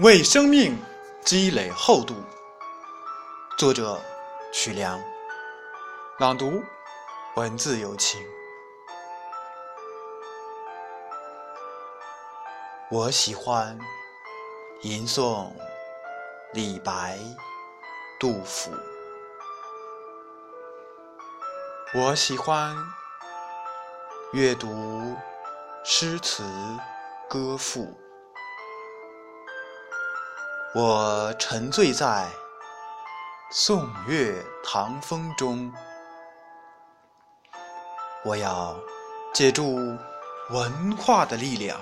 为生命积累厚度。作者：曲梁。朗读：文字有情。我喜欢吟诵李白、杜甫。我喜欢阅读诗词歌赋。我沉醉在宋月唐风中，我要借助文化的力量，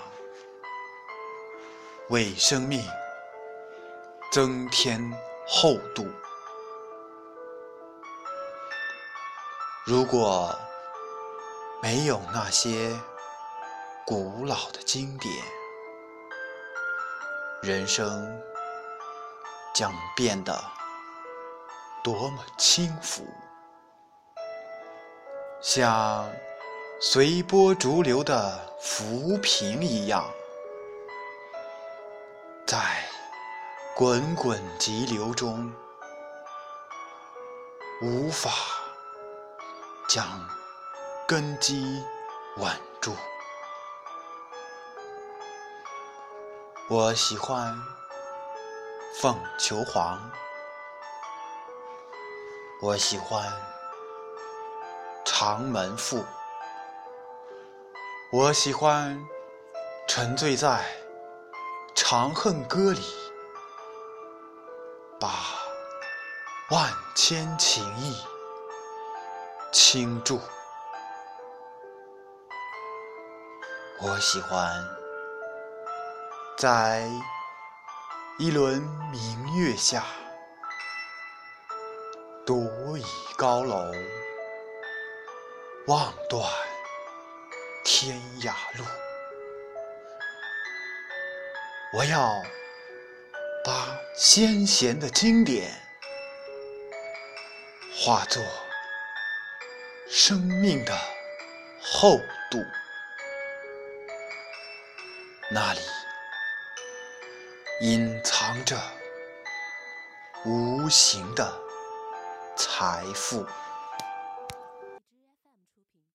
为生命增添厚度。如果没有那些古老的经典，人生。将变得多么轻浮，像随波逐流的浮萍一样，在滚滚急流中，无法将根基稳住。我喜欢。凤求凰，我喜欢长门赋，我喜欢沉醉在《长恨歌》里，把万千情意倾注。我喜欢在。一轮明月下，独倚高楼，望断天涯路。我要把先贤的经典化作生命的厚度，那里。隐藏着无形的财富。